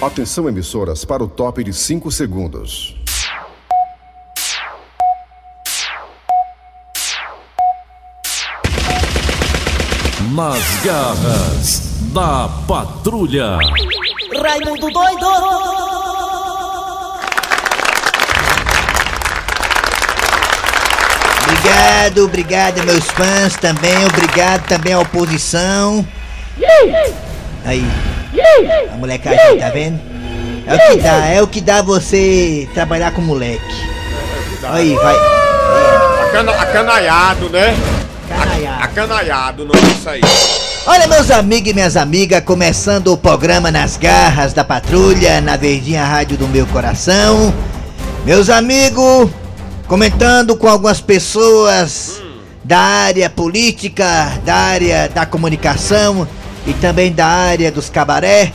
Atenção, emissoras, para o top de 5 segundos. Nas garras da patrulha. Raimundo doido! Obrigado, obrigado meus fãs também, obrigado também à oposição. Aí, a molecagem, tá vendo? É o que dá, é o que dá você trabalhar com moleque. Aí, vai. Acana, acanaiado, né? Canaiado. Acanaiado, não é isso aí. Olha, meus amigos e minhas amigas, começando o programa Nas Garras da Patrulha, na Verdinha Rádio do Meu Coração. Meus amigos, comentando com algumas pessoas da área política, da área da comunicação e também da área dos cabaré.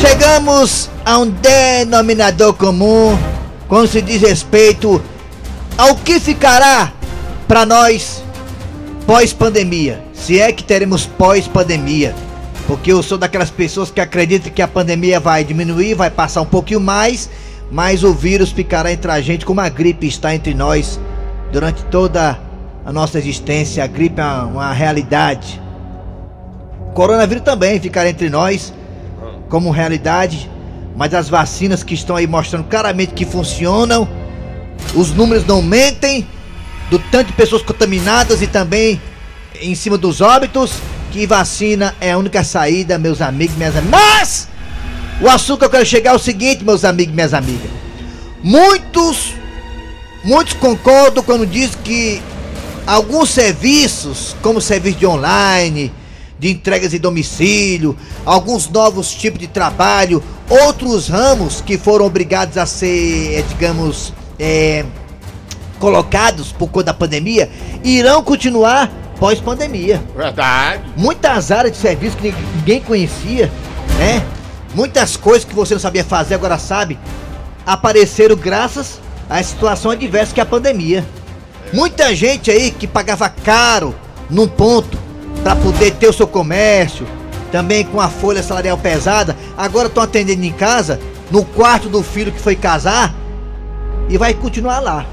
Chegamos a um denominador comum quando se diz respeito ao que ficará para nós pós-pandemia. Se é que teremos pós-pandemia. Porque eu sou daquelas pessoas que acreditam que a pandemia vai diminuir, vai passar um pouquinho mais, mas o vírus ficará entre a gente como a gripe está entre nós durante toda a nossa existência. A gripe é uma, uma realidade. Coronavírus também ficará entre nós como realidade, mas as vacinas que estão aí mostrando claramente que funcionam, os números não mentem, do tanto de pessoas contaminadas e também em cima dos óbitos, que vacina é a única saída, meus amigos, minhas amigas. Mas o assunto que eu quero chegar é o seguinte, meus amigos e minhas amigas. Muitos, muitos concordam quando diz que alguns serviços, como serviço de online, de entregas em domicílio, alguns novos tipos de trabalho, outros ramos que foram obrigados a ser, eh, digamos, é, colocados por conta da pandemia, irão continuar pós-pandemia. Verdade. Muitas áreas de serviço que ninguém conhecia, né? Muitas coisas que você não sabia fazer, agora sabe, apareceram graças à situação adversa que é a pandemia. Muita gente aí que pagava caro num ponto para poder ter o seu comércio, também com a folha salarial pesada, agora estão atendendo em casa, no quarto do filho que foi casar e vai continuar lá.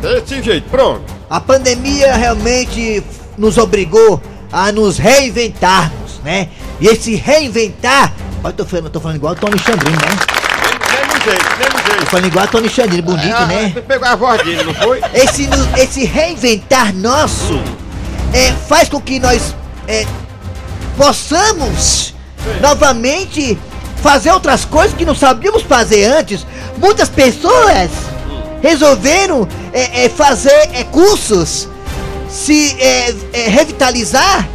Desse jeito, pronto. A pandemia realmente nos obrigou a nos reinventarmos, né? E esse reinventar. Olha, eu tô falando, tô falando igual o Tony Chandrino, né? Mesmo jeito, mesmo Tô jeito. falando igual o Tony Chandrino, bonito, Ah, né? Pegou a voz dele, não foi? Esse, esse reinventar nosso é, faz com que nós é, possamos novamente fazer outras coisas que não sabíamos fazer antes. Muitas pessoas resolveram é, é, fazer é, cursos, se é, é, revitalizar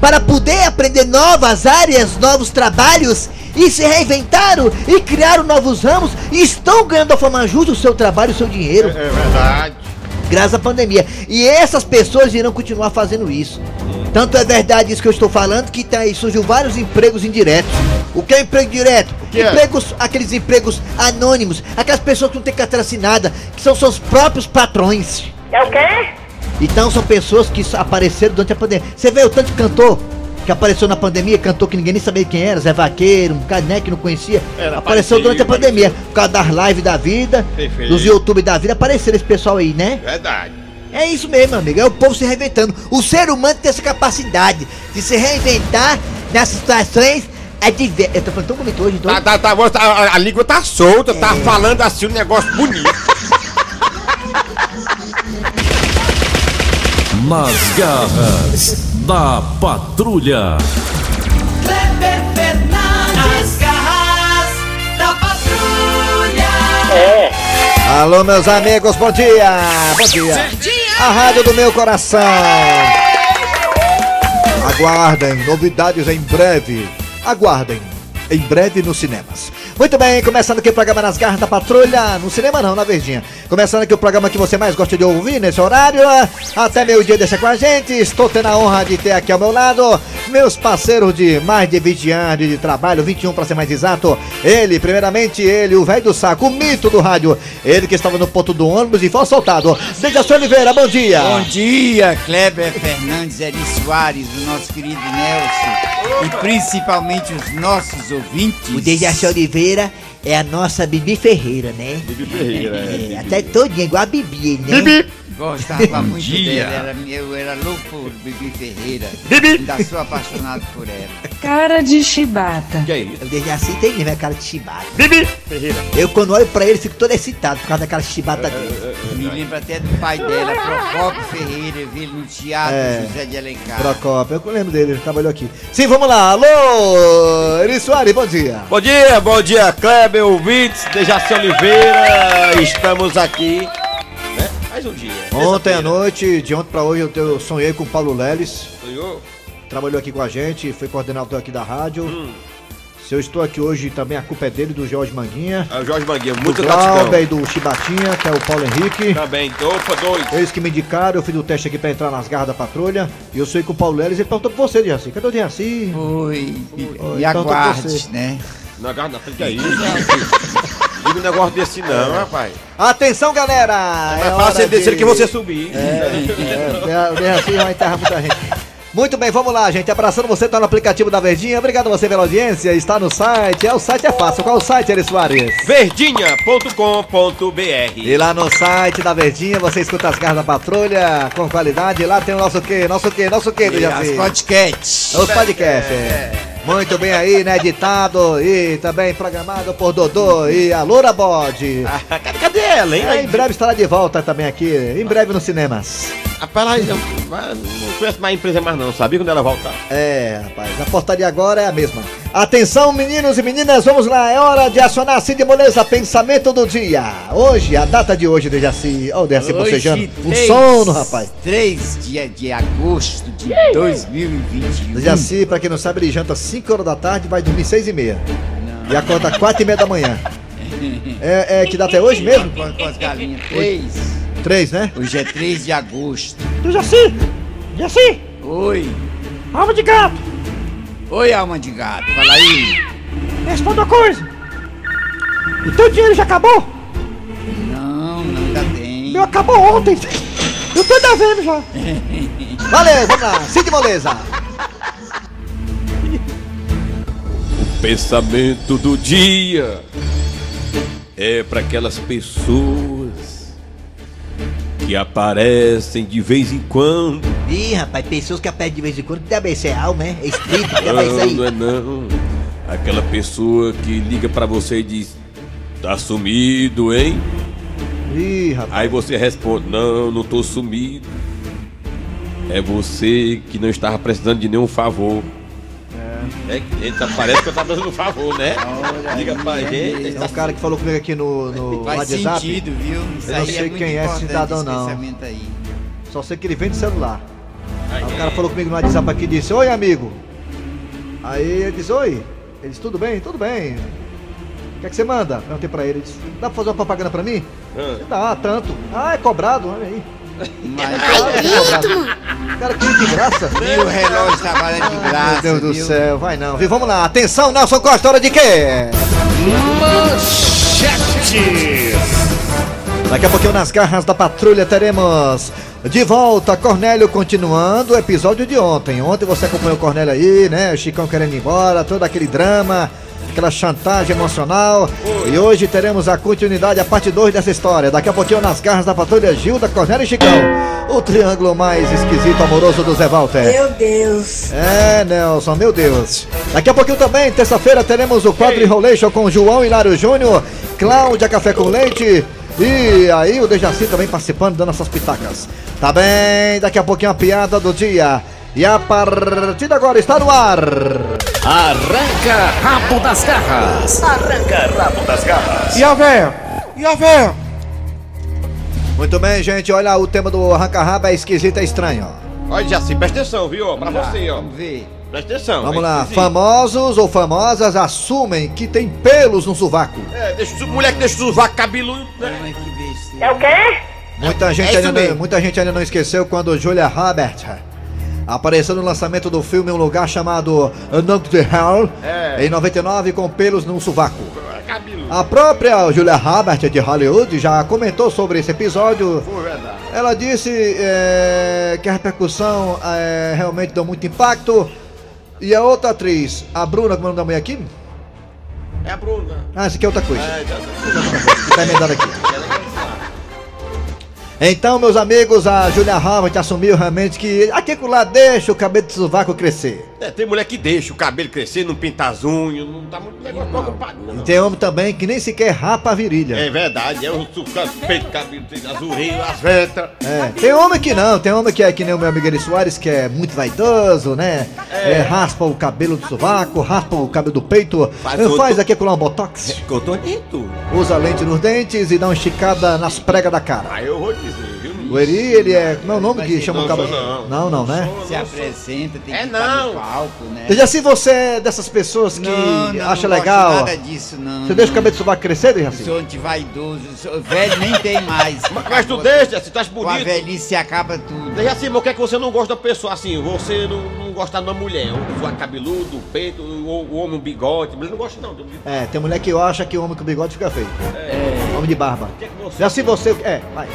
para poder aprender novas áreas, novos trabalhos e se reinventaram e criaram novos ramos e estão ganhando da forma justa o seu trabalho, o seu dinheiro É verdade. Graças à pandemia. E essas pessoas irão continuar fazendo isso. Tanto é verdade isso que eu estou falando que tá aí, surgiu vários empregos indiretos. O que é emprego direto? que é? empregos, aqueles empregos anônimos, aquelas pessoas que não têm carteira assinada, que são seus próprios patrões. É o quê? Então são pessoas que apareceram durante a pandemia. Você vê o tanto de cantor que apareceu na pandemia, cantor que ninguém nem sabia quem era, Zé Vaqueiro, um cara né, que não conhecia. Era, apareceu apareceu, durante a pandemia. apareceu. Por causa das lives da vida, Perfeito. dos YouTube da vida, apareceram esse pessoal aí, né? Verdade. É isso mesmo, amigo. É o povo se reinventando. O ser humano tem essa capacidade de se reinventar nessas situações adversas. Eu tô falando tão bonito hoje, então. Tá, tá, tá, a tá- a, a língua tá solta, tá É. falando assim um negócio bonito. Nas garras da patrulha. Kleber Fernandes, garras da patrulha. Alô, meus amigos, bom dia! Bom dia! A rádio do meu coração! Aguardem, novidades em breve. Aguardem, em breve nos cinemas. Muito bem, começando aqui o programa Nas Garras da Patrulha, no cinema não, na Verdinha. Começando aqui o programa que você mais gosta de ouvir nesse horário, até meio dia deixa com a gente. Estou tendo a honra de ter aqui ao meu lado meus parceiros de mais de 20 anos de trabalho, 21 para ser mais exato. Ele, primeiramente, ele, o velho do saco, o mito do rádio. Ele que estava no ponto do ônibus e foi soltado. Dejaci Oliveira, bom dia. Bom dia, Kleber Fernandes, Eri Soares, o nosso querido Nelson e principalmente os nossos ouvintes. O Dejaci Oliveira é a nossa Bibi Ferreira, né? Bibi Ferreira, É, até todinha, igual a Bibi, né? Bibi! Gostava muito dia. dela, era, eu era louco por Bibi Ferreira. Bibi! Ainda sou apaixonado por ela. Cara de chibata. Que é isso? O Dejaci tem mesmo a cara de chibata. Bibi Ferreira. Eu, quando olho pra ele, fico todo excitado por causa daquela chibata dele. Me lembra até do pai dela, Procopio Ferreira, eu vi ele no teatro É. José de Alencar. Procópio, eu lembro dele, ele trabalhou aqui. Sim, vamos lá. Alô, Eri Soares, bom dia. Bom dia, bom dia, Kleber, ouvintes, Dejaci Oliveira. Estamos aqui, né? Mais um dia. Ontem à noite, de ontem pra hoje, eu, te- eu sonhei com o Paulo Leles. Sonhou? Trabalhou aqui com a gente, foi coordenador aqui da rádio. Se eu estou aqui hoje, também a culpa é dele, do Jorge Manguinha. É o Jorge Manguinha, muito gratidão. E do Chibatinha, que é o Paulo Henrique. Também, opa, dois. Eles que me indicaram, eu fiz o teste aqui pra entrar nas garras da patrulha. E eu sonhei com o Paulo Leles. Ele perguntou pra você, Dejaci. Cadê o Dejaci? Oi, Oi, e com aguarde, né? Na garra da frente, é isso? Diga um negócio desse não, rapaz. Atenção, galera! É hora fácil ele descer de- que você subir. É, o Dejaci vai enterrar muita gente. Muito bem, vamos lá, gente. Abraçando você, tá no aplicativo da Verdinha. Obrigado a você pela audiência. Está no site. É, o site é fácil. Qual é o site, Eri Soares? Verdinha.com.br E lá no site da Verdinha você escuta as garras da patrulha com qualidade. Lá tem o nosso quê? Nosso quê? Nosso quê, E Dejaci? podcasts. Os podcasts. é. Muito bem aí, né? Editado e também programado por Dodô e a Loura Bode. Ah, cadê, cadê ela, hein? É, em breve estará de volta também aqui, em breve nos cinemas. Rapaz, ela não, não conhece mais empresa mais não, sabia quando ela voltar? É, rapaz, a portaria agora é a mesma. Atenção, meninos e meninas, vamos lá, é hora de acionar Cid Moleza, pensamento do dia. Hoje, a data de hoje, Dejaci. Ô, Dejaci bocejando. Um três- sono, rapaz. 3 de, de agosto de 2021. Dejaci, pra quem não sabe, ele janta 5 horas da tarde e vai dormir 6 e meia. E acorda 4 e meia da manhã. É, é que data é hoje mesmo? Com, com as galinhas. 3. 3, né? Hoje é 3 de agosto. Dejaci! Dejaci! Oi. Alma de gato! Oi, alma de gato. Fala aí. Responda uma coisa! O teu dinheiro já acabou? Não, não ainda tem. Meu acabou ontem. Eu tô devendo já. Valeu, vamos lá. Cid Moleza. Pensamento do dia é para aquelas pessoas que aparecem de vez em quando. Ih, rapaz, pessoas que apertam de vez em quando. Deve ser alma, é? É espírito, que deve isso Não, não aí. é não. Aquela pessoa que liga pra você e diz: Tá sumido, hein? Ih, rapaz. Aí você responde: Não, não tô sumido. É você que não estava precisando de nenhum favor. É, que ele tá- parece que eu tava dando um favor, né? Liga pra gente. Tem um cara que falou comigo aqui no, no Faz WhatsApp. sentido, viu? Isso Eu não aí sei é quem é cidadão, não. aí. Só sei que ele vende celular. Aí o cara falou comigo no WhatsApp aqui e disse: Oi, amigo. Aí ele disse: Oi. Ele disse: Tudo bem? Tudo bem. O que é que você manda? Perguntei pra ele. Ele disse: Dá pra fazer uma propaganda pra mim? Ah. Dá, tanto. Ah, é cobrado, olha aí. Mas. O cara queria de graça. nem o relógio trabalha de graça. Meu Deus do viu? céu, vai não. Viu? Vamos lá. Atenção, Nelson Costa, hora de quê? Daqui a pouquinho nas garras da patrulha teremos de volta Cornélio continuando o episódio de ontem. Ontem você acompanhou o Cornélio aí, né? O Chicão querendo ir embora, todo aquele drama, aquela chantagem emocional. E hoje teremos a continuidade, a parte 2 dessa história. Daqui a pouquinho nas garras da patrulha Gilda, Cornélio e Chicão. O triângulo mais esquisito, amoroso do Zé Walter. Meu Deus. É, Nelson, meu Deus. Daqui a pouquinho também, terça-feira, teremos o quadro Enrolation com João Hilário Júnior, Cláudia Café com Leite e aí o Dejaci também participando, dando essas pitacas. Tá bem, daqui a pouquinho a piada do dia. E a partir de agora está no ar. Arranca rabo das garras. E a véia? E a véia? Muito bem, gente, olha o tema do arranca-rabo é esquisito, é estranho. ó. Olha, Jaci, presta atenção, viu? ó, Pra Vamos lá, você, ó. Vamos ver. Presta atenção. Vamos é lá, esquisito. famosos ou famosas assumem que tem pelos no sovaco. É, deixa o mulher que deixa o sovaco cabeludo. né? Ai, que besteira. É o quê? Muita gente, isso ainda não, muita gente ainda não esqueceu quando Julia Roberts apareceu no lançamento do filme em um lugar chamado Knock the Hell É. em 99 com pelos no sovaco. Cabeludo. A própria Julia Roberts de Hollywood já comentou sobre esse episódio. Ela disse é, que a repercussão é, realmente deu muito impacto. E a outra atriz, a Bruna, como é o nome da mulher aqui? É a Bruna. Ah, essa aqui é outra coisa. É, já- que tá emendado aqui. Então, meus amigos, a Julia Roberts assumiu realmente que aqui lá deixa o cabelo de sovaco crescer. É, tem mulher que deixa o cabelo crescer, não pinta as unhas, não tá muito negócio preocupado, não. E tem homem também que nem sequer rapa a virilha. É verdade, é o peito, cabelo, tem as orelhas, as ventas. É, tem homem que não, tem homem que é que nem o meu amigo Eri Soares, que é muito vaidoso, né? É, raspa o cabelo do sovaco, raspa o cabelo do peito, Faz faz, aqui com um botox, Cotonito. usa lente nos dentes e dá uma esticada nas pregas da cara. Aí eu vou dizer? O Eri, ele é. Como é o nome Mas que chama o sou, não. Não, não, né? Se apresenta, tem que É, estar não. no palco, né? Veja se você é dessas pessoas que Não, não, acha não legal. Gosto nada disso, não. Você deixa o cabelo do sovaco crescer, Dejaci? sou antivaidoso, sou velho nem tem mais. Mas tu deixa, se tu acha Com a bonito. velhice acaba tudo. Deixa assim, mas o que é que você não gosta da pessoa assim? Você não, não gosta de uma mulher, o suado cabeludo, o peito, o, o homem, o bigode. Mas não gosta não. É, tem mulher que acha que o homem com bigode fica feio. É. Homem de barba. que é que você- Já se você. É, vai.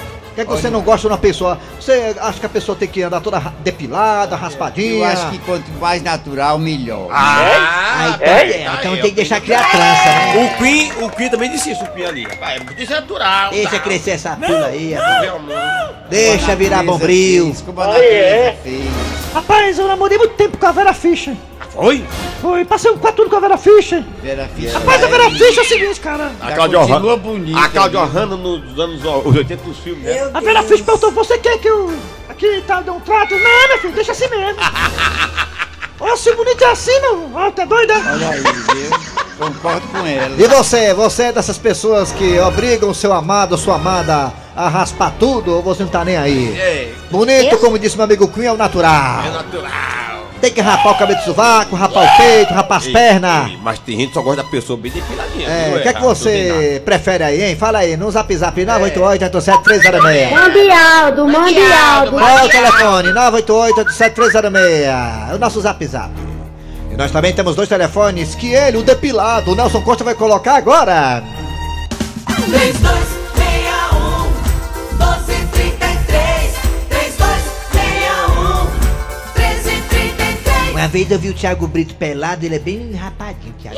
Que é que você não gosta de uma pessoa? Você acha que a pessoa tem que andar toda depilada, raspadinha? Eu acho que quanto mais natural, melhor. Ah, então, é, então tem que deixar criar trança, né? O Queen, o Queen também disse isso, o Queen ali. Rapaz, isso é natural. Deixa tá? crescer essa pula aí, rapaz. Meu amor. Deixa virar bombril. Como a natureza fez. Rapaz, eu namorei muito tempo com a Vera Fischer. Foi? Foi, passei um quatro com a Vera Fischer. Vera Fischer. Rapaz, a Vera Fischer é o seguinte, cara. A Já Claudia continua Hanna. A Claudia viu? Hanna nos anos ó, os 80 dos filmes, né? A Vera Fischer perguntou, você quer que eu aqui tá, dê um trato? Não, meu filho, deixa assim mesmo. Ó, se bonita é assim, meu. Ó, tá doida? Olha aí, viu? Concordo com ela. E você? Você é dessas pessoas que obrigam o seu amado ou sua amada a raspar tudo ou você não tá nem aí? É, Bonito, como disse meu amigo Queen, é o natural. é natural. Tem que rapar o cabelo do sovaco, rapar o peito, rapar as Ei, pernas. ei, Mas tem gente que só gosta da pessoa bem depiladinha. É, o que é que você prefere aí, hein? Fala aí, no zap zap 988-87306. Mande Aldo, mande Aldo. Qual é o telefone? 988-87306. É o nosso zap zap. E nós também temos dois telefones que ele, o depilado, o Nelson Costa vai colocar agora. 3261 Uma vez eu vi o Thiago Brito pelado, ele é bem rapadinho, Thiago.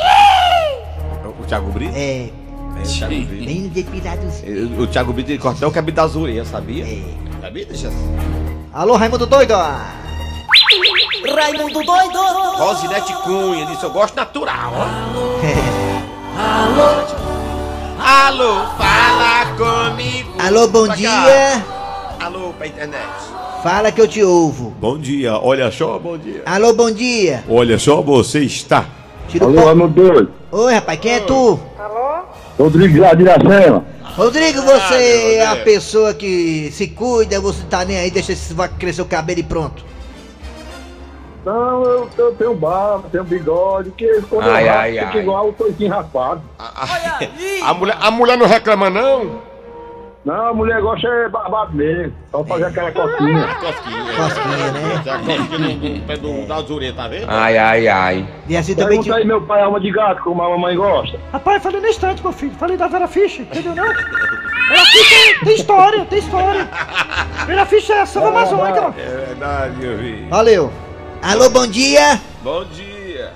O Thiago Brito? É, É, o Thiago Brito. bem depiladozinho. O Thiago Brito ele corta até o cabelo das orelhas, sabia? É. Sabia? Deixa assim. Alô, Raimundo Doido! Raimundo doido Rosinete Cunha disse: Eu gosto natural. ó. Alô Alô, fala comigo. Alô, bom Pra cá. dia! Alô, pra internet. Fala que eu te ouvo. Bom dia, olha só, bom dia. Alô, bom dia! Olha só, você está. Tira o Alô, Raimundo doido. Oi, rapaz, quem é tu? Rodrigo lá de Iracema. Rodrigo, Ah, você é a pessoa que se cuida, você tá nem aí, deixa esse vaca crescer o cabelo e pronto. Não, eu, eu tenho barba, tenho bigode, que quando Ai, eu ai, fica ai. igual o toicinho raspado. A mulher, a mulher não reclama, não? Não, a mulher gosta é barbado mesmo, só fazer aquela coquinha. Cosquinha. Cosquinha, né? A cosquinha no- pé do- das orelhas, tá vendo? Ai, ai, ai. E assim também Pergunta aí, meu pai, alma de gato, como a mamãe gosta. Rapaz, falei no instante, meu filho. Falei da Vera Fischer, entendeu não? Vera Fischer tem história, tem história. Vera Fischer é samba amazônica, mano. É verdade, meu filho. Valeu. Alô, bom dia. Bom dia.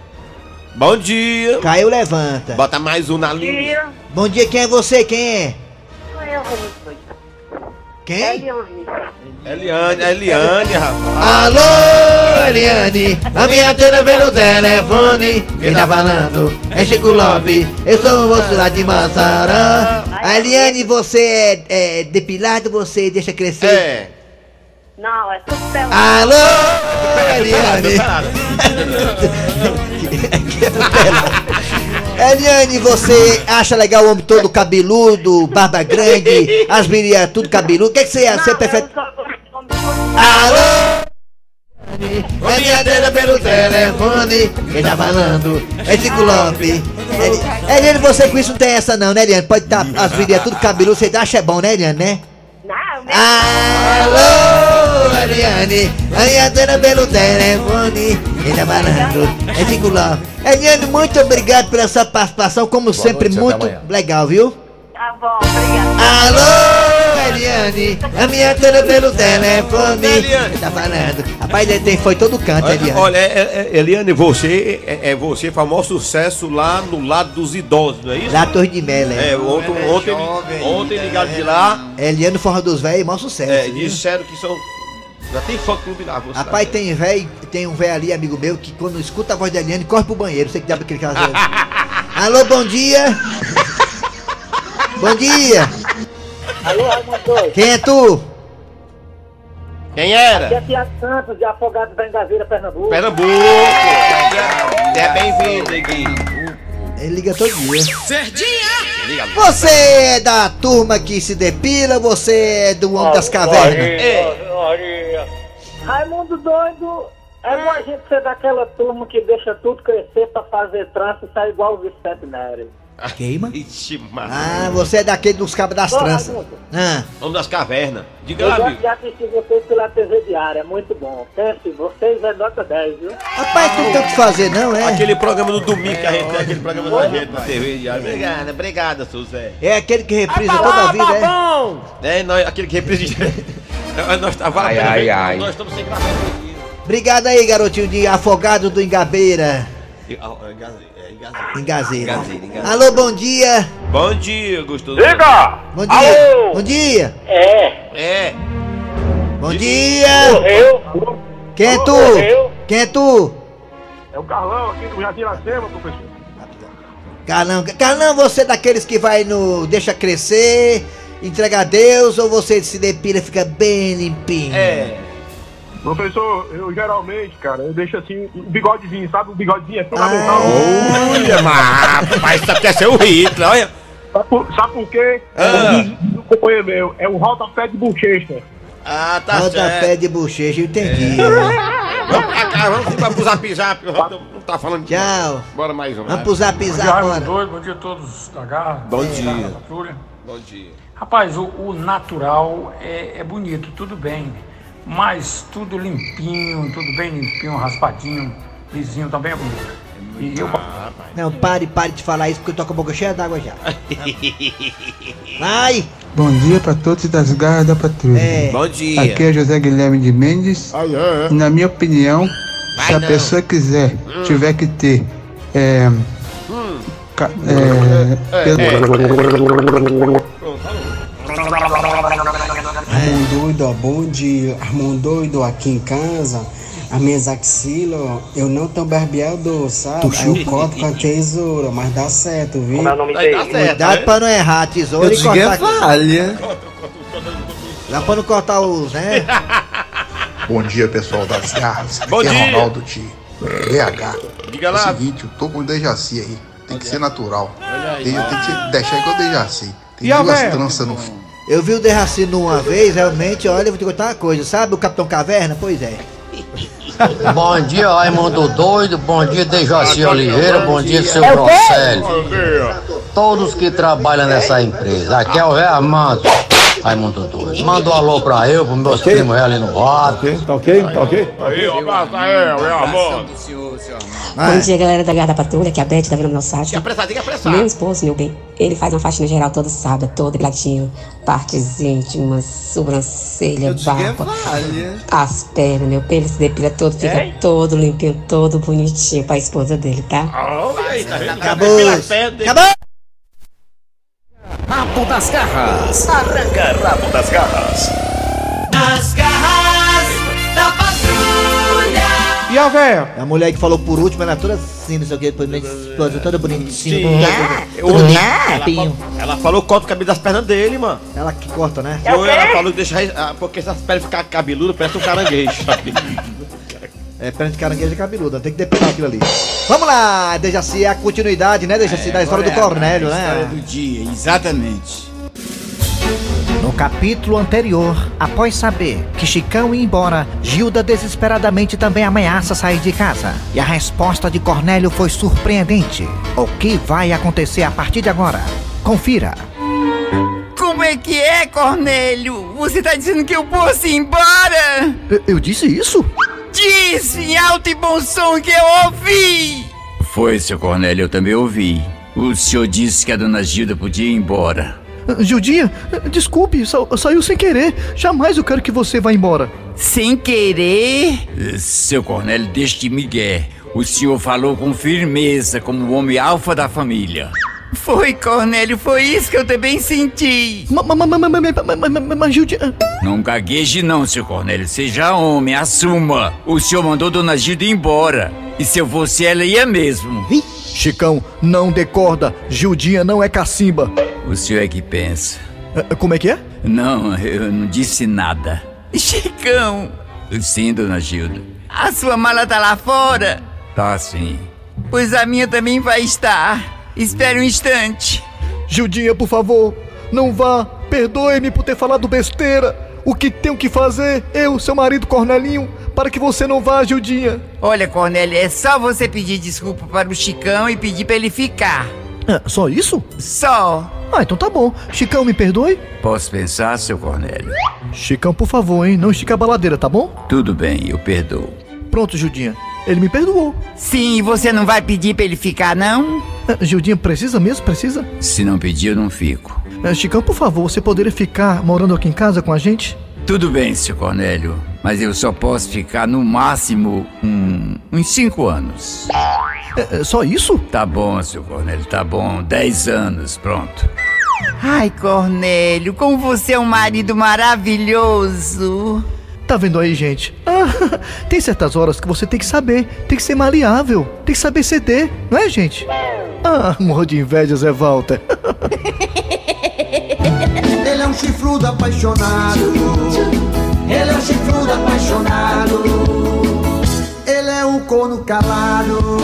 Bom dia. Caiu, levanta. Bota mais um na linha. Bom dia, quem é você? Quem é? Quem? Eliane, a Eliane, rapaz. Alô, Eliane, a minha tela pelo telefone. Quem tá falando é Chico Lopes, eu sou o moço lá de Massarã. A Eliane, você é, é depilado, você deixa crescer? É. Não, é tudo pelado. Alô, Eliane. Eliane, você acha legal o homem todo cabeludo, barba grande, as meninas tudo cabeludo? O que, que você, você Não, prefere? de. Alô? É minha tela pelo telefone. Quem tá falando? É Ciclope. Eli- Eliane, você com isso não tem essa não, né, Eliane? Pode estar as vidas tudo cabeludo, você acha bom, né, Eliane, né? Não, meu Alô, Eliane, a minha tela pelo telefone. Quem tá falando? É Ciclope. Eliane, muito obrigado pela sua participação, como sempre, noite, muito legal, viu? Tá bom, obrigada. Alô, Eliane, a minha tela pelo telefone. Eliane. Tá falando. Rapaz, ele tem, foi todo canto, Eliane. Olha, é, é, Eliane, você é, é você faz o maior sucesso lá no lado dos idosos, não é isso? Lá Torre de Melo, É, é. ontem, é ontem, ontem ela ligaram é de lá, Eliane Forra dos Véis, maior sucesso. é, viu? disseram que são. Já tem fã clube lá, você Rapaz, tá tem véi, tem um véi ali, amigo meu, que quando escuta a voz da Eliane, corre pro banheiro. Você que dá pra aquele caso. Alô, bom dia. bom dia. Alô, Doido. Quem é tu? Quem era? Aqui é Tiago Santos, de Afogados da Engaveira, Pernambuco. Pernambuco! É bem-vindo, Neguinho. Ele liga todo dia. Liga. Você é da turma que se depila, você é do Homem das Cavernas. Raimundo Doido, é bom a gente ser daquela turma que deixa tudo crescer pra fazer trança e sair igual o Vicente Nery. Queima? Ixi, mano. Ah, você é daquele dos cabos das Ô, tranças. Raimundo, Ah, Vamos das cavernas. Diga eu lá, gosto amigo. de assistir vocês pela TV diária, é muito bom. Pense, vocês é nota 10, viu? rapaz, tu não tem o que fazer, não, é? Aquele programa do domingo que a gente tem, aquele programa da gente na TV. já. Obrigada, obrigada, seu Zé. É aquele que reprisa toda a vida, é? É, nós, aquele que representa. nós Ai, ai, ai. Nós estamos sem gravar aqui. Obrigado aí, garotinho de afogado do Engabeira. Ah, é, é. Engazeira. Alô, bom dia. Bom dia, gostoso. Bom dia. Bom dia. É, É. Bom dia. eu, Quem é tu? eu. Quem é tu? É o Carlão aqui do Jardim professor. Carlão, Carlão, você é daqueles que vai no deixa crescer, entrega a Deus ou você se depila e fica bem limpinho? É. Professor, eu geralmente, cara, eu deixo assim, o bigodezinho, sabe? O bigodezinho é fundamental. Ah, Olha, mas rapaz, isso quer ser o Hitler, olha. Sabe, por, sabe por quê? Ah. Diz um companheiro meu, é o rodapé de bochecha. Ah, tá Roda certo. pé de bochecha, eu entendi. Vamos pra cá, vamos embora pro zap zap. o Não tá falando de Tchau. Bora mais um. Vamos pro zap zap agora. Doido, bom dia a todos da Garra. Bom dia. Bom dia. Rapaz, o, o natural é, é bonito, tudo bem. Mas tudo limpinho, tudo bem limpinho, raspadinho, lisinho também é bonito. E eu, Não, pare, pare de falar isso porque eu tô com a boca cheia d'água já. Vai! Bom dia para todos das garras da patrulha. É. Bom dia. Aqui é José Guilherme de Mendes. E na minha opinião, se a não. pessoa quiser, tiver que ter. É, ca- é, pelo- Armando doido, ó, bom dia. Armando doido aqui em casa. As minhas axilas, eu não tô barbeado, sabe? Aí eu corto com a tesoura, mas dá certo, viu? Como é o nome dele? certo. Cuidado né? pra não errar, tesoura e cortar. falha. Dá pra não cortar os, né? Bom dia, pessoal das garras. Bom Aqui dia. é Ronaldo de BH. Diga É o lá. seguinte, eu tô com o Dejaci aí. Tem que ser natural. Tem, tem que ser- deixar igual o Dejaci. Tem E duas véia? tranças no Eu vi o Derracino uma vez, realmente, olha, eu vou te contar uma coisa, sabe o Capitão Caverna? Pois é. Bom dia, Raimundo Doido. Bom dia, Dejaci Oliveira. Bom dia, seu É Grosselio. Todos que trabalham nessa empresa. Aqui é o Rei Armando. Raimundo Doido. Manda um alô pra eu, pros meus primos aí ali no rato. Tá ok? Tá ok? Aí, um abraço aí, senhor Armando. Vai. Bom dia, galera da Guarda Patrulha, que é a Beth, tá vendo meu site. Diga apressado, diga apressado. Meu esposo, meu bem, ele faz uma faxina geral todo sábado, todo depiladinho, partes íntimas, sobrancelha, barba, falha. as pernas, meu ele se depila todo, fica todo limpinho, todo bonitinho pra esposa dele, tá? Olha aí, tá vendo? Acabou. Acabou! Rabo das garras. Arranca rabo das garras. Nas garras E a véia? A mulher que falou por último, ela toda assim, não sei o que, depois minha esposa toda bonitinha. Toda Ela, limpinho. falou- ela falou que corta o cabelo das pernas dele, mano. Ela que corta, né? Ela falou que deixa. ah, Porque se as pernas ficar cabeludas, parece um caranguejo. sabe? É, perna de caranguejo é cabeluda, tem que depilar aquilo ali. Vamos lá, Dejaci, é a continuidade, né, Dejaci, da história do é a- Cornélio, a História né? do dia, exatamente. No capítulo anterior, após saber que Chicão ia embora, Gilda desesperadamente também ameaça sair de casa. E a resposta de Cornélio foi surpreendente. O que vai acontecer a partir de agora? Confira. Como é que é, Cornélio? Você tá dizendo que eu posso ir embora? Eu, eu disse isso? Disse em alto e bom som que eu ouvi! Foi, seu Cornélio, eu também ouvi. O senhor disse que a dona Gilda podia ir embora. Gildinha, desculpe, sa saiu sem querer. Jamais eu quero que você vá embora. Sem querer? Seu Cornélio, deixe de migué. O senhor falou com firmeza, como o homem alfa da família. Foi, Cornélio, foi isso que eu também senti. Mas, Gildinha... Não gagueje não, seu Cornélio. Seja homem, assuma. O senhor mandou Dona Gilda embora. E se eu fosse ela, ia mesmo. Chicão, não decorda. Gildinha não é cacimba. O senhor é que pensa. Como é que é? Não, eu não disse nada. Chicão! Sim, dona Gilda. A sua mala tá lá fora? Tá sim. Pois a minha também vai estar. Espere um instante. Gildinha, por favor, não vá. Perdoe-me por ter falado besteira. O que tenho que fazer, eu, seu marido Cornelinho, para que você não vá, Gildinha? Olha, Cornélio, é só você pedir desculpa para o Chicão e pedir para ele ficar. É, só isso? Só. Ah, então tá bom. Chicão, me perdoe? Posso pensar, seu Cornélio? Chicão, por favor, hein? Não estica a baladeira, tá bom? Tudo bem, eu perdoo. Pronto, Gildinha. Ele me perdoou. Sim, e você não vai pedir pra ele ficar, não? Ah, Gildinha, precisa mesmo? Precisa? Se não pedir, eu não fico. Ah, Chicão, por favor, você poderia ficar morando aqui em casa com a gente? Tudo bem, seu Cornélio. Mas eu só posso ficar no máximo um, uns cinco anos. É, é só isso? Tá bom, seu Cornélio, tá bom. Dez anos, pronto. Ai, Cornélio, como você é um marido maravilhoso. Tá vendo aí, gente? Ah, tem certas horas que você tem que saber, tem que ser maleável, tem que saber ceder, não é, gente? Ah, morro de inveja, Zé Walter. Chifrudo apaixonado. Ele é um chifrudo apaixonado. Ele é um corno calado.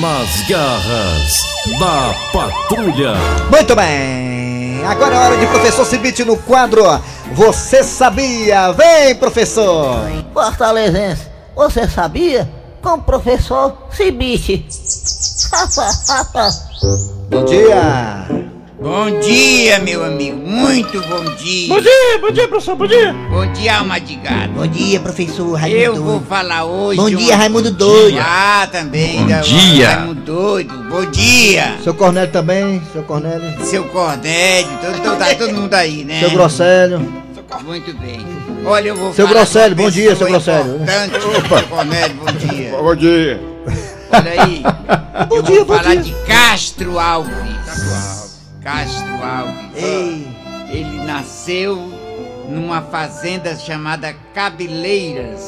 Nas garras da patrulha. Muito bem. Agora é hora de professor Cibite no quadro Você Sabia? Vem, professor. Fortalezense, você sabia? Com o professor Cibite. Bom dia. Bom dia, meu amigo. Muito bom dia. Bom dia, bom dia, professor, bom dia. Bom dia, alma de gato. Bom dia, professor Raimundo. Eu vou falar hoje. Bom dia, Raimundo Doido. Ah, também. Bom da- dia. Raimundo Doido. Bom dia. Seu Cornélio também, seu Cornélio. Seu Cornélio, todo, todo, tá todo mundo aí, né? Seu Grosselho. Muito bem. Olha, eu vou Seu falar Grosselio, bom dia, seu Grosselio. importante. Seu Cornélio, bom dia. Bom dia. Olha aí. Bom eu dia, vou bom falar dia. de Castro Alves. Castro Alves. Ei. Ele nasceu numa fazenda chamada Cabeleiras,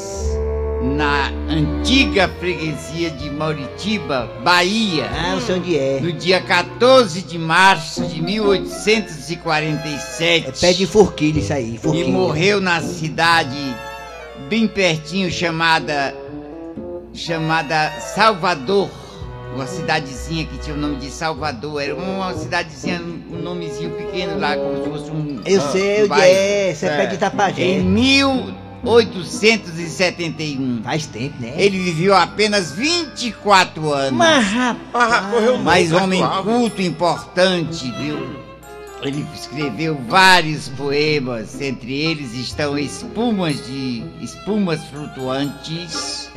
na antiga freguesia de Mauritiba, Bahia. Ah, não sei onde é. No dia 14 de março de 1847. É pé de forquilha isso aí, E forquilha. morreu na cidade bem pertinho chamada chamada Salvador, uma cidadezinha que tinha o nome de Salvador, era uma cidadezinha um nomezinho pequeno lá como se fosse um Eu sei onde bairro. é, você é pé de Itapajé. Em 1871. Faz tempo, né? Ele viveu apenas 24 anos. Mas, rapaz. Mas homem culto importante, viu? Ele escreveu vários poemas, entre eles estão espumas de espumas flutuantes,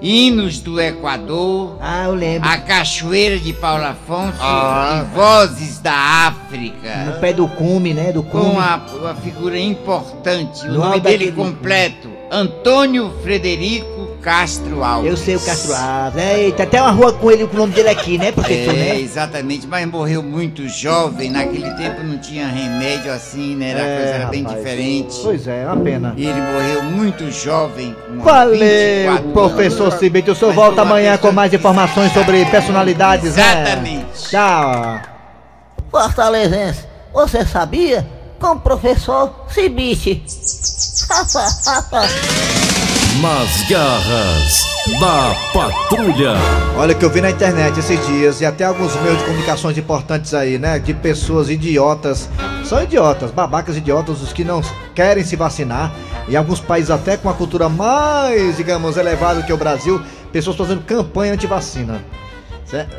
hinos do Equador, Ah, eu lembro. a cachoeira de Paulo Afonso Ah. e vozes da África. No pé do cume, né? Do cume. Com uma, uma figura importante, o No nome dele completo, Antônio Frederico Castro Alves. Eu sei o Castro Alves. É, tem até uma rua com ele, com o nome dele aqui, né, professor? É, né? exatamente, mas morreu muito jovem. Naquele tempo não tinha remédio assim, né? Era, É, coisa era bem rapaz. diferente. Pois é, é uma pena. E ele morreu muito jovem. Com Valeu, 24 professor. Cibite. O senhor Mas volta amanhã com mais informações sobre personalidades, né? Exatamente. Tchau. Fortalezense, você sabia? Com o professor Cibite. Nas garras da patrulha. Olha que eu vi na internet esses dias e até alguns meios de comunicações importantes aí, né? De pessoas idiotas. São idiotas, babacas idiotas, os que não querem se vacinar. Em alguns países até com uma cultura mais, digamos, elevada que o Brasil, pessoas fazendo campanha anti-vacina.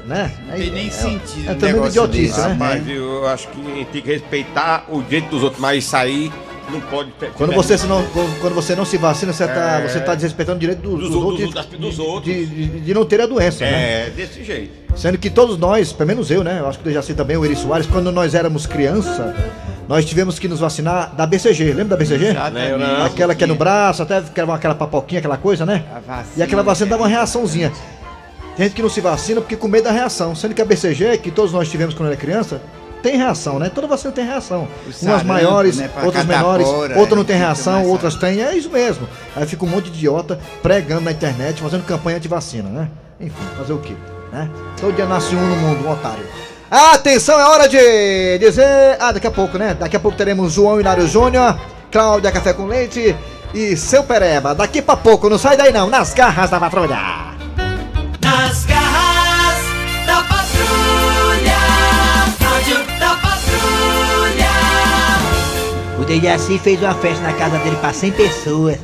Né? Tem nem sentido É um também negócio idiotice, desse, né? Rapaz, eu acho que a gente tem que respeitar o direito dos outros, mas isso aí não pode ter. Quando você, se não, quando você não se vacina, você está É. você tá desrespeitando o direito dos, Dos dos outros, outros, das- dos outros. de, de- de não ter a doença, né? É, desse jeito. Sendo que todos nós, pelo menos eu, né? Eu acho que o Dejaci também, o Eri Soares, quando nós éramos criança, nós tivemos que nos vacinar da BCG. Lembra da BCG? Exatamente. Aquela que é no braço, até que era aquela papoquinha, aquela coisa, né? E aquela vacina dava uma reaçãozinha. Tem gente que não se vacina porque com medo da reação. Sendo que a BCG, que todos nós tivemos quando era criança, tem reação, né? Toda vacina tem reação. Umas sarampo, maiores, né, outras menores, hora, outras não é, tem reação, outras têm. É isso mesmo. Aí fica um monte de idiota pregando na internet, fazendo campanha anti-vacina, né? Enfim, fazer o quê? Né? Todo dia nasce um no mundo, um otário. Atenção, é hora de dizer. Ah, daqui a pouco, né? Daqui a pouco teremos João Hilário Júnior, Cláudia Café com Leite e seu Pereba. Daqui pra pouco, não sai daí não, nas garras da patrulha. O Dejaci fez uma festa na casa dele pra 100 pessoas.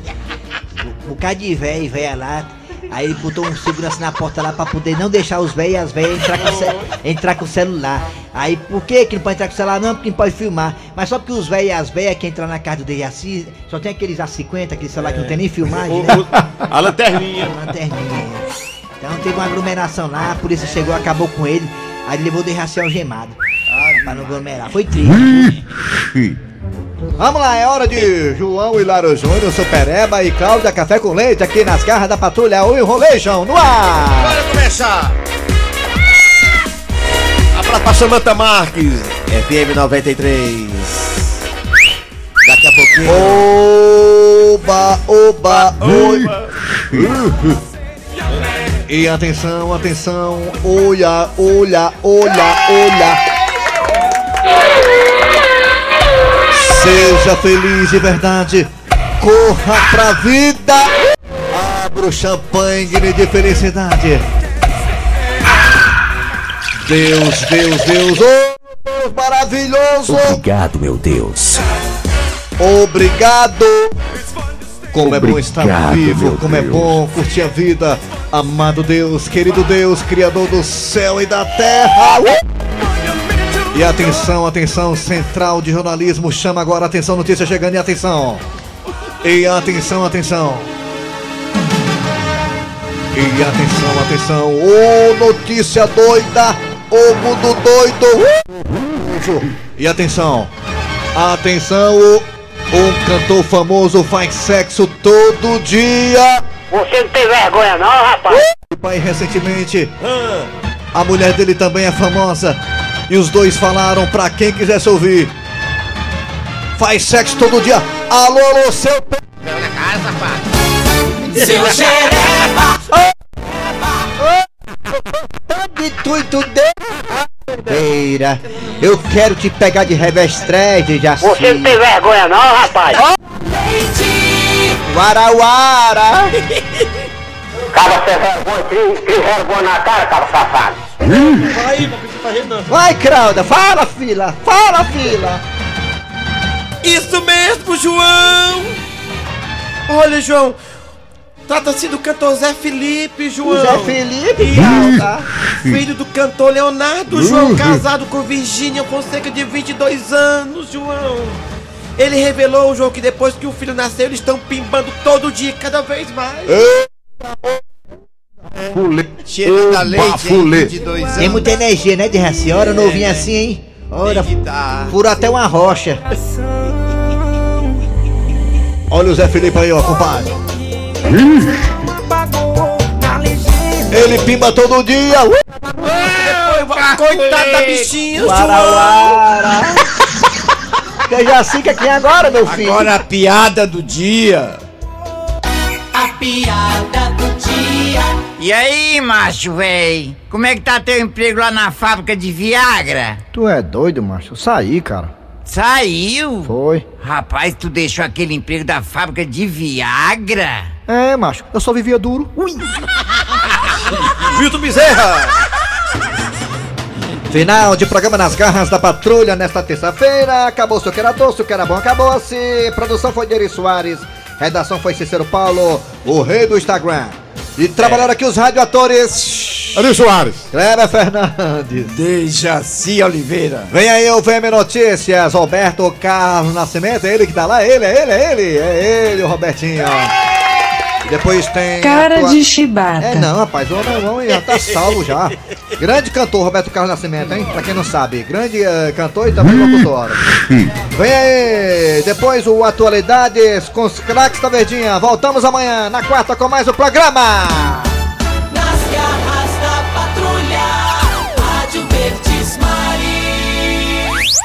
Um bocado de véio e véia lá. Aí ele botou um segurança na porta lá pra poder não deixar os véios e as véias entrar com, o ce- entrar com o celular. Aí por que que não pode entrar com o celular? Não, porque não pode filmar. Mas só porque os véios e as véias que entram na casa do Dejaci, só tem aqueles A50, aquele celular que não tem nem filmagem, né? A lanterninha. A lanterninha. Então teve uma aglomeração lá, a polícia chegou, acabou com ele. Aí ele levou o Dejaci algemado. Pra não aglomerar. Foi triste. Vamos lá, é hora de João Hilário Júnior, Supereba e Cláudia Café com Leite aqui nas garras da patrulha O Enrolation no ar! Bora começar! Abraço pra Samanta Marques, FM 93. Daqui a pouquinho. Oba, oba, oi! E atenção, atenção, olha, olha, olha, olha! Seja feliz de verdade, corra pra vida! Abra o champanhe de felicidade! Deus, Deus, Deus, oh Deus maravilhoso! Obrigado, meu Deus. Obrigado! Como é bom estar Obrigado, vivo, como é Deus. bom curtir a vida. Amado Deus, querido Deus, Criador do céu e da terra. E atenção, atenção, Central de Jornalismo chama agora, atenção, notícia chegando e atenção. E atenção, atenção. E atenção, atenção, ô notícia doida, ô mundo doido. E atenção, atenção, o, um cantor famoso faz sexo todo dia. Você não tem vergonha não, rapaz? O pai recentemente, a mulher dele também é famosa. E os dois falaram pra quem quisesse ouvir. Faz sexo todo dia. Alô, alô, seu. pe- Seu xereba. De Beira, eu quero te pegar de revestrez, já Você não tem vergonha não, rapaz? Guarauara! Cara, sem vergonha, cria cria vergonha na cara, cara safado. Vai, Crauda, fala, fila! Fala, fila! Isso mesmo, João! Olha, João, trata-se do cantor Zé Felipe, João. Zé Felipe. Filho do cantor Leonardo, Uhum. João, casado com Virgínia com cerca de 22 anos, João. Ele revelou, João, que depois que o filho nasceu, eles estão pimbando todo dia, cada vez mais. Cheirando a leite, hein? 22 anos. Tem muita energia, né, de A senhora novinha assim, hein? Olha, furou até uma rocha. Olha o Zé Felipe aí, ó, compadre. Ele pimba todo dia. Coitado da bichinha, João. Guarauara. Você já fica aqui agora, meu filho. Agora a piada do dia. A piada do dia. E aí, macho, véi? Como é que tá teu emprego lá na fábrica de Viagra? Tu é doido, macho? Eu saí, cara. Saiu? Foi. Rapaz, tu deixou aquele emprego da fábrica de Viagra? É, macho, eu só vivia duro. Ui. Vitor Bezerra! Final de programa nas garras da patrulha nesta terça-feira. Acabou o que era doce, o que era bom acabou-se. Produção foi de Eri Soares. Redação foi Cícero Paulo, o rei do Instagram. E trabalharam aqui os radioatores. Eri Soares. Kleber Fernandes. Dejaci Oliveira. Vem aí o VM Notícias, Roberto Carlos Nascimento, é ele que tá lá, ele, é ele, é ele, é ele, o Robertinho. E depois tem. Cara tua- de chibata. É não, rapaz, o homem, já tá salvo já. Grande cantor, Roberto Carlos Nascimento, hein? Pra quem não sabe, grande eh, cantor e também locutor. Vem aí, depois o Atualidades com os craques da Verdinha. Voltamos amanhã, na quarta, com mais o programa.